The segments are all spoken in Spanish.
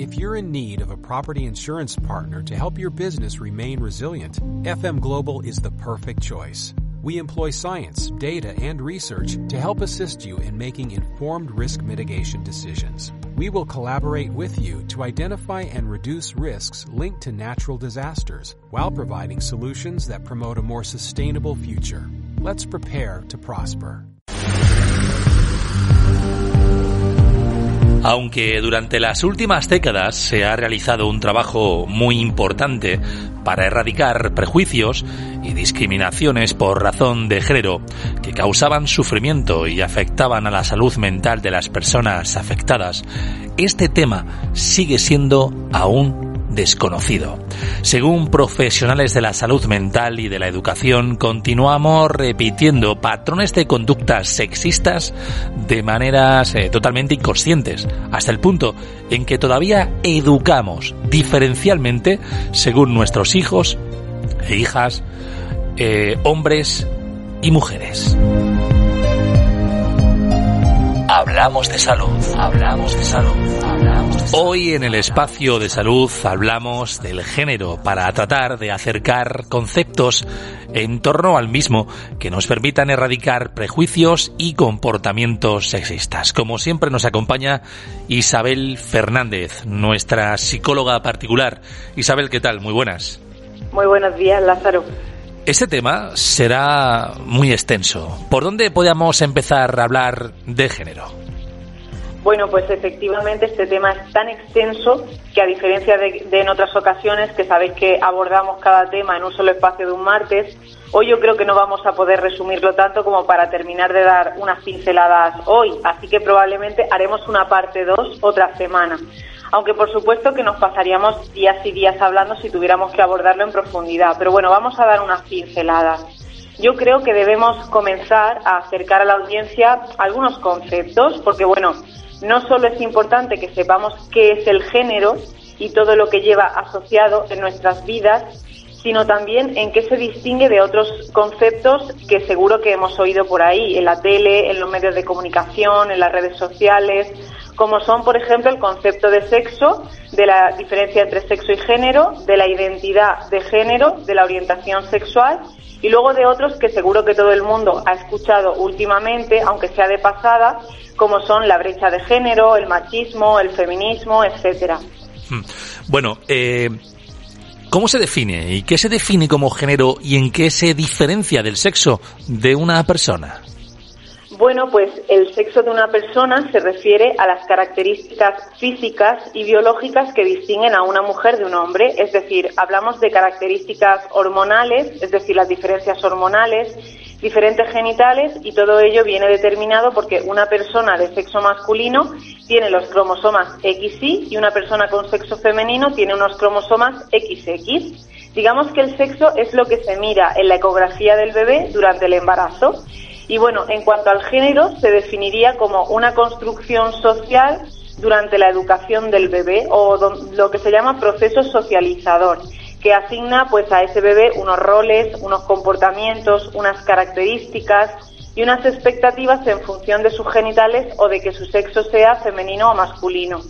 If you're in need of a property insurance partner to help your business remain resilient, FM Global is the perfect choice. We employ science, data, and research to help assist you in making informed risk mitigation decisions. We will collaborate with you to identify and reduce risks linked to natural disasters while providing solutions that promote a more sustainable future. Let's prepare to prosper. Aunque durante las últimas décadas se ha realizado un trabajo muy importante para erradicar prejuicios y discriminaciones por razón de género que causaban sufrimiento y afectaban a la salud mental de las personas afectadas, este tema sigue siendo aún desconocido. Según profesionales de la salud mental y de la educación, continuamos repitiendo patrones de conductas sexistas de maneras eh, totalmente inconscientes, hasta el punto en que todavía educamos diferencialmente según nuestros hijos e hijas, eh, hombres y mujeres. Hablamos de salud, hablamos de salud, hablamos de salud. Hoy en el espacio de salud hablamos del género para tratar de acercar conceptos en torno al mismo que nos permitan erradicar prejuicios y comportamientos sexistas. Como siempre nos acompaña Isabel Fernández, nuestra psicóloga particular. Isabel, ¿qué tal? Muy buenas. Muy buenos días, Lázaro. Este tema será muy extenso. ¿Por dónde podemos empezar a hablar de género? Bueno, pues efectivamente este tema es tan extenso que a diferencia de, en otras ocasiones que sabéis que abordamos cada tema en un solo espacio de un martes, hoy yo creo que no vamos a poder resumirlo tanto como para terminar de dar unas pinceladas hoy, así que probablemente haremos una parte 2 otra semana aunque por supuesto que nos pasaríamos días y días hablando si tuviéramos que abordarlo en profundidad. Pero bueno, vamos a dar unas pinceladas. Yo creo que debemos comenzar a acercar a la audiencia algunos conceptos, porque bueno, no solo es importante que sepamos qué es el género y todo lo que lleva asociado en nuestras vidas, sino también en qué se distingue de otros conceptos que seguro que hemos oído por ahí, en la tele, en los medios de comunicación, en las redes sociales, como son, por ejemplo, el concepto de sexo, de la diferencia entre sexo y género, de la identidad de género, de la orientación sexual y luego de otros que seguro que todo el mundo ha escuchado últimamente, aunque sea de pasada, como son la brecha de género, el machismo, el feminismo, etcétera. Hmm. Bueno, eh, ¿cómo se define y qué se define como género y en qué se diferencia del sexo de una persona? Bueno, pues el sexo de una persona se refiere a las características físicas y biológicas que distinguen a una mujer de un hombre, es decir, hablamos de características hormonales, es decir, las diferencias hormonales, diferentes genitales y todo ello viene determinado porque una persona de sexo masculino tiene los cromosomas XY y una persona con sexo femenino tiene unos cromosomas XX. Digamos que el sexo es lo que se mira en la ecografía del bebé durante el embarazo y bueno, en cuanto al género, se definiría como una construcción social durante la educación del bebé o lo que se llama proceso socializador, que asigna pues a ese bebé unos roles, unos comportamientos, unas características y unas expectativas en función de sus genitales o de que su sexo sea femenino o masculino.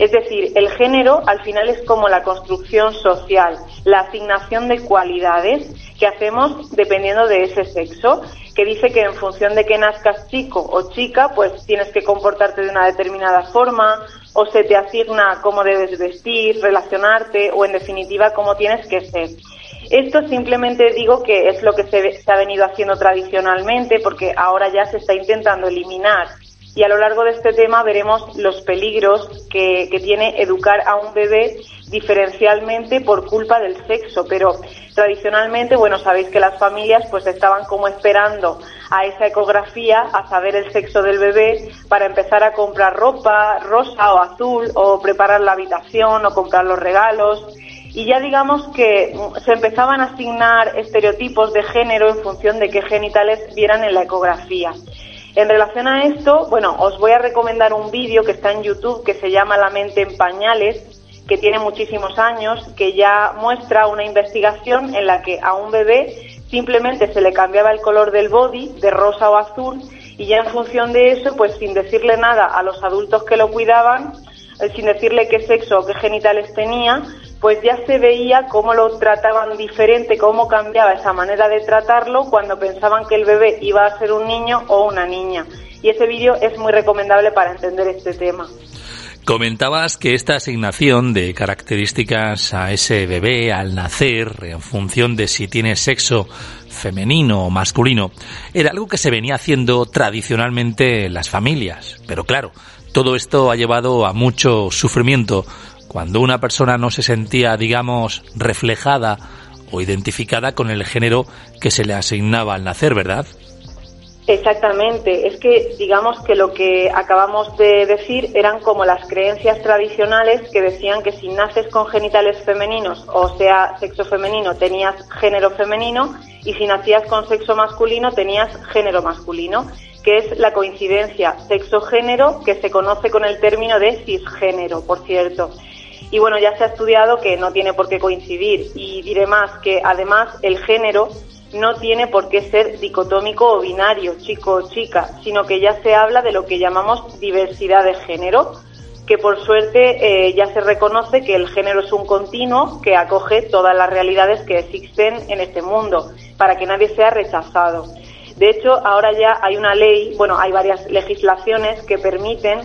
Es decir, el género al final es como la construcción social, la asignación de cualidades que hacemos dependiendo de ese sexo, que dice que en función de que nazcas chico o chica, pues tienes que comportarte de una determinada forma o se te asigna cómo debes vestir, relacionarte o en definitiva cómo tienes que ser. Esto simplemente digo que es lo que se, se ha venido haciendo tradicionalmente porque ahora ya se está intentando eliminar y a lo largo de este tema veremos los peligros que, tiene educar a un bebé diferencialmente por culpa del sexo, pero tradicionalmente, bueno, sabéis que las familias pues estaban como esperando a esa ecografía, a saber el sexo del bebé, para empezar a comprar ropa rosa o azul, o preparar la habitación, o comprar los regalos. Y ya digamos que se empezaban a asignar estereotipos de género en función de qué genitales vieran en la ecografía. En relación a esto, bueno, os voy a recomendar un vídeo que está en YouTube que se llama La mente en pañales, que tiene muchísimos años, que ya muestra una investigación en la que a un bebé simplemente se le cambiaba el color del body de rosa o azul y ya en función de eso, pues sin decirle nada a los adultos que lo cuidaban, eh, sin decirle qué sexo o qué genitales tenía, pues ya se veía cómo lo trataban diferente, cómo cambiaba esa manera de tratarlo cuando pensaban que el bebé iba a ser un niño o una niña. Y ese vídeo es muy recomendable para entender este tema. Comentabas que esta asignación de características a ese bebé al nacer, en función de si tiene sexo femenino o masculino, era algo que se venía haciendo tradicionalmente en las familias. Pero claro, todo esto ha llevado a mucho sufrimiento cuando una persona no se sentía, digamos, reflejada o identificada con el género que se le asignaba al nacer, ¿verdad? Exactamente, es que digamos que lo que acabamos de decir eran como las creencias tradicionales que decían que si naces con genitales femeninos, o sea, sexo femenino, tenías género femenino y si nacías con sexo masculino tenías género masculino, que es la coincidencia sexo-género que se conoce con el término de cisgénero, por cierto. Y bueno, ya se ha estudiado que no tiene por qué coincidir y diré más que además el género no tiene por qué ser dicotómico o binario, chico o chica, sino que ya se habla de lo que llamamos diversidad de género, que por suerte eh, ya se reconoce que el género es un continuo que acoge todas las realidades que existen en este mundo, para que nadie sea rechazado. De hecho, ahora ya hay una ley, bueno, hay varias legislaciones que permiten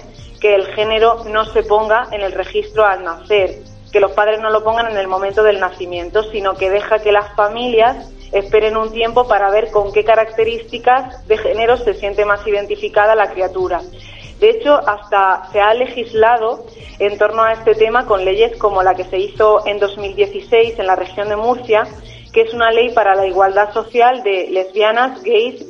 que el género no se ponga en el registro al nacer, que los padres no lo pongan en el momento del nacimiento, sino que deja que las familias esperen un tiempo para ver con qué características de género se siente más identificada la criatura. De hecho, hasta se ha legislado en torno a este tema con leyes como la que se hizo en 2016 en la región de Murcia, que es una ley para la igualdad social de lesbianas, gays,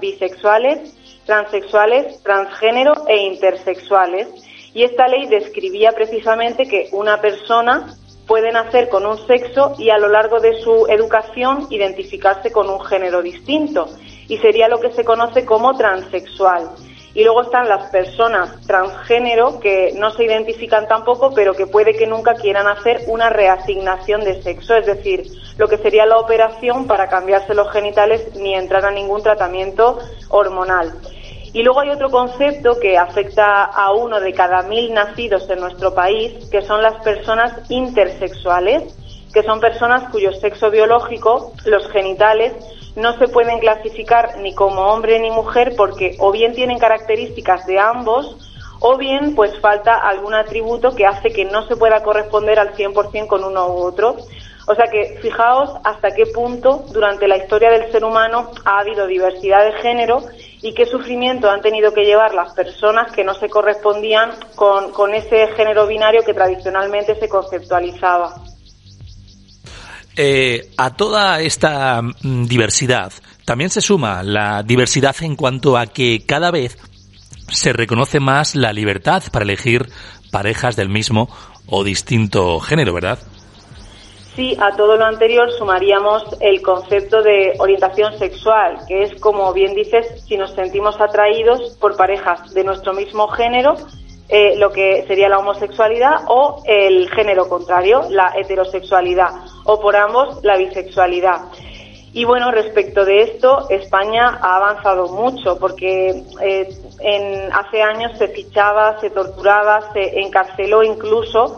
bisexuales, transexuales, transgénero e intersexuales. Y esta ley describía precisamente que una persona pueden hacer con un sexo y a lo largo de su educación identificarse con un género distinto y sería lo que se conoce como transexual. Y luego están las personas transgénero que no se identifican tampoco, pero que puede que nunca quieran hacer una reasignación de sexo, es decir, lo que sería la operación para cambiarse los genitales ni entrar a ningún tratamiento hormonal. Y luego hay otro concepto que afecta a uno de cada mil nacidos en nuestro país, que son las personas intersexuales, que son personas cuyo sexo biológico, los genitales, no se pueden clasificar ni como hombre ni mujer porque o bien tienen características de ambos o bien pues falta algún atributo que hace que no se pueda corresponder al 100% con uno u otro. O sea que fijaos hasta qué punto durante la historia del ser humano ha habido diversidad de género y qué sufrimiento han tenido que llevar las personas que no se correspondían con, ese género binario que tradicionalmente se conceptualizaba. Eh, a toda esta mm, diversidad también se suma la diversidad en cuanto a que cada vez se reconoce más la libertad para elegir parejas del mismo o distinto género, ¿verdad? Sí, a todo lo anterior sumaríamos el concepto de orientación sexual, que es, como bien dices, si nos sentimos atraídos por parejas de nuestro mismo género, eh, lo que sería la homosexualidad, o el género contrario, la heterosexualidad, o por ambos, la bisexualidad. Y bueno, respecto de esto, España ha avanzado mucho porque eh, en, hace años se fichaba, se torturaba, se encarceló incluso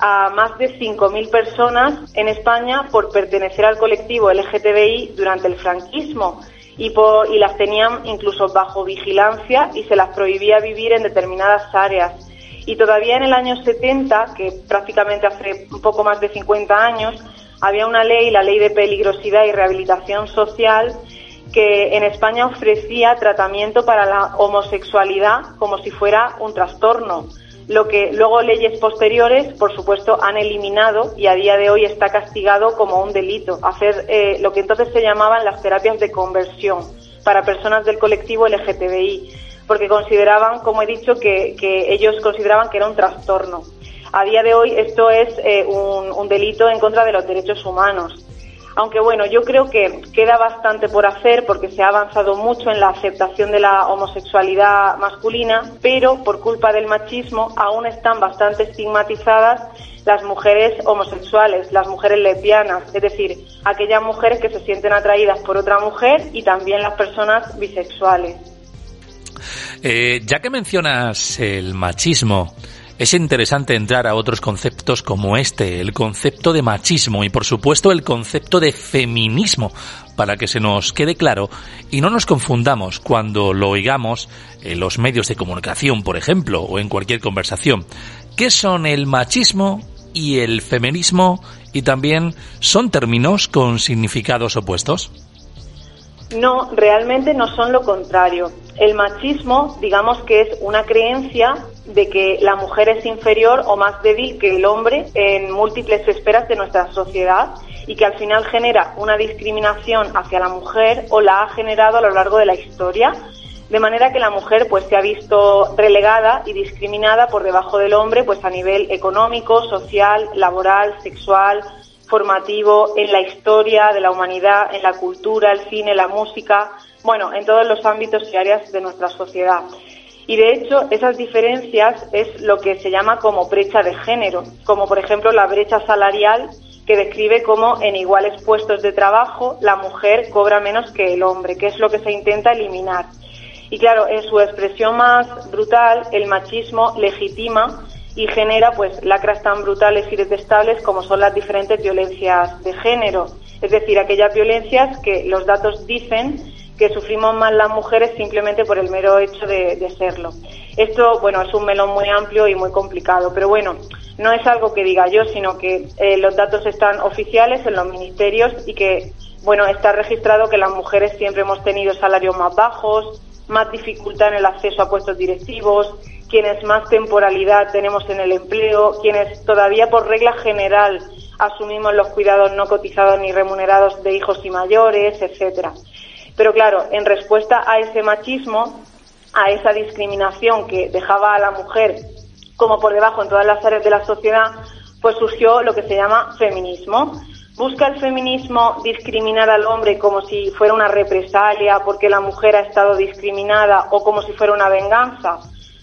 a más de 5.000 personas en España por pertenecer al colectivo LGTBI durante el franquismo y, y las tenían incluso bajo vigilancia y se las prohibía vivir en determinadas áreas. Y todavía en el año 70, que prácticamente hace un poco más de 50 años, había una ley, la Ley de Peligrosidad y Rehabilitación Social, que en España ofrecía tratamiento para la homosexualidad como si fuera un trastorno lo que luego leyes posteriores, por supuesto, han eliminado y a día de hoy está castigado como un delito, hacer eh, lo que entonces se llamaban las terapias de conversión para personas del colectivo LGTBI, porque consideraban, como he dicho, que, ellos consideraban que era un trastorno. A día de hoy esto es eh, un delito en contra de los derechos humanos aunque bueno, yo creo que queda bastante por hacer porque se ha avanzado mucho en la aceptación de la homosexualidad masculina, pero por culpa del machismo aún están bastante estigmatizadas las mujeres homosexuales, las mujeres lesbianas, es decir, aquellas mujeres que se sienten atraídas por otra mujer y también las personas bisexuales. Eh, ya que mencionas el machismo, es interesante entrar a otros conceptos como este, el concepto de machismo y por supuesto el concepto de feminismo, para que se nos quede claro y no nos confundamos cuando lo oigamos en los medios de comunicación, por ejemplo, o en cualquier conversación. ¿Qué son el machismo y el feminismo? Y también son términos con significados opuestos. No, realmente no son lo contrario. El machismo, digamos que es una creencia de que la mujer es inferior o más débil que el hombre en múltiples esferas de nuestra sociedad y que al final genera una discriminación hacia la mujer o la ha generado a lo largo de la historia, de manera que la mujer pues se ha visto relegada y discriminada por debajo del hombre pues a nivel económico, social, laboral, sexual, formativo, en la historia de la humanidad, en la cultura, el cine, la música, bueno, en todos los ámbitos y áreas de nuestra sociedad. Y de hecho, esas diferencias es lo que se llama como brecha de género, como por ejemplo la brecha salarial que describe cómo en iguales puestos de trabajo la mujer cobra menos que el hombre, que es lo que se intenta eliminar. Y claro, en su expresión más brutal, el machismo legitima y genera pues lacras tan brutales y detestables como son las diferentes violencias de género, es decir, aquellas violencias que los datos dicen que sufrimos más las mujeres simplemente por el mero hecho de, serlo. Esto, bueno, es un melón muy amplio y muy complicado, pero bueno, no es algo que diga yo, sino que eh, los datos están oficiales en los ministerios y que, bueno, está registrado que las mujeres siempre hemos tenido salarios más bajos, más dificultad en el acceso a puestos directivos, quienes más temporalidad tenemos en el empleo, quienes todavía por regla general asumimos los cuidados no cotizados ni remunerados de hijos y mayores, etcétera. Pero claro, en respuesta a ese machismo, a esa discriminación que dejaba a la mujer como por debajo en todas las áreas de la sociedad, pues surgió lo que se llama feminismo. ¿Busca el feminismo discriminar al hombre como si fuera una represalia porque la mujer ha estado discriminada o como si fuera una venganza?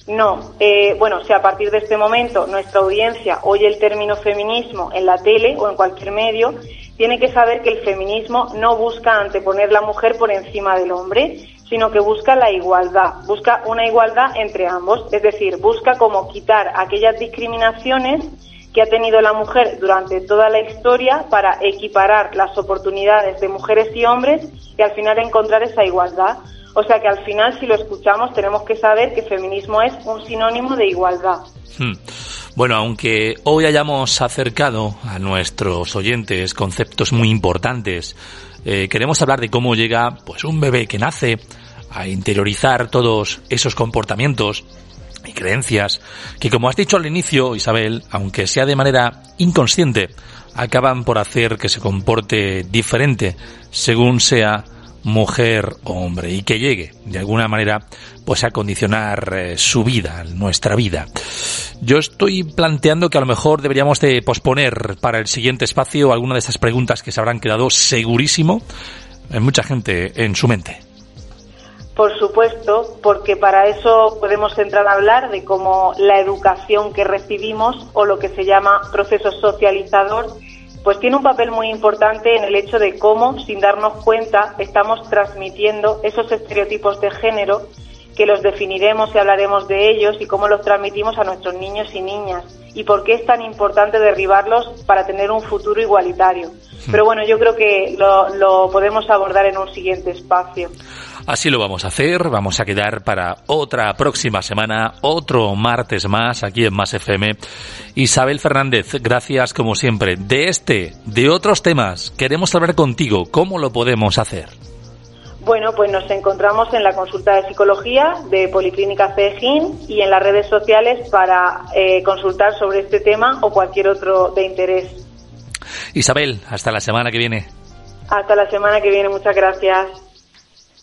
No, eh, bueno, si a partir de este momento nuestra audiencia oye el término feminismo en la tele o en cualquier medio, tiene que saber que el feminismo no busca anteponer la mujer por encima del hombre, sino que busca la igualdad, busca una igualdad entre ambos, es decir, busca como quitar aquellas discriminaciones que ha tenido la mujer durante toda la historia para equiparar las oportunidades de mujeres y hombres y al final encontrar esa igualdad. O sea que al final, si lo escuchamos, tenemos que saber que feminismo es un sinónimo de igualdad. Hmm. Bueno, aunque hoy hayamos acercado a nuestros oyentes conceptos muy importantes, eh, queremos hablar de cómo llega pues un bebé que nace a interiorizar todos esos comportamientos y creencias que, como has dicho al inicio, Isabel, aunque sea de manera inconsciente, acaban por hacer que se comporte diferente según sea mujer hombre y que llegue de alguna manera pues a condicionar eh, su vida, nuestra vida. Yo estoy planteando que a lo mejor deberíamos de posponer para el siguiente espacio alguna de esas preguntas que se habrán quedado segurísimo en mucha gente en su mente. Por supuesto, porque para eso podemos entrar a hablar de cómo la educación que recibimos o lo que se llama proceso socializador pues tiene un papel muy importante en el hecho de cómo, sin darnos cuenta, estamos transmitiendo esos estereotipos de género que los definiremos y hablaremos de ellos y cómo los transmitimos a nuestros niños y niñas y por qué es tan importante derribarlos para tener un futuro igualitario. Hmm. Pero bueno, yo creo que lo, lo podemos abordar en un siguiente espacio. Así lo vamos a hacer, vamos a quedar para otra próxima semana, otro martes más aquí en Más FM. Isabel Fernández, gracias como siempre. De este, de otros temas, queremos hablar contigo. ¿Cómo lo podemos hacer? Bueno, pues nos encontramos en la consulta de psicología de Policlínica CEGIN y en las redes sociales para eh, consultar sobre este tema o cualquier otro de interés. Isabel, hasta la semana que viene. Hasta la semana que viene, muchas gracias.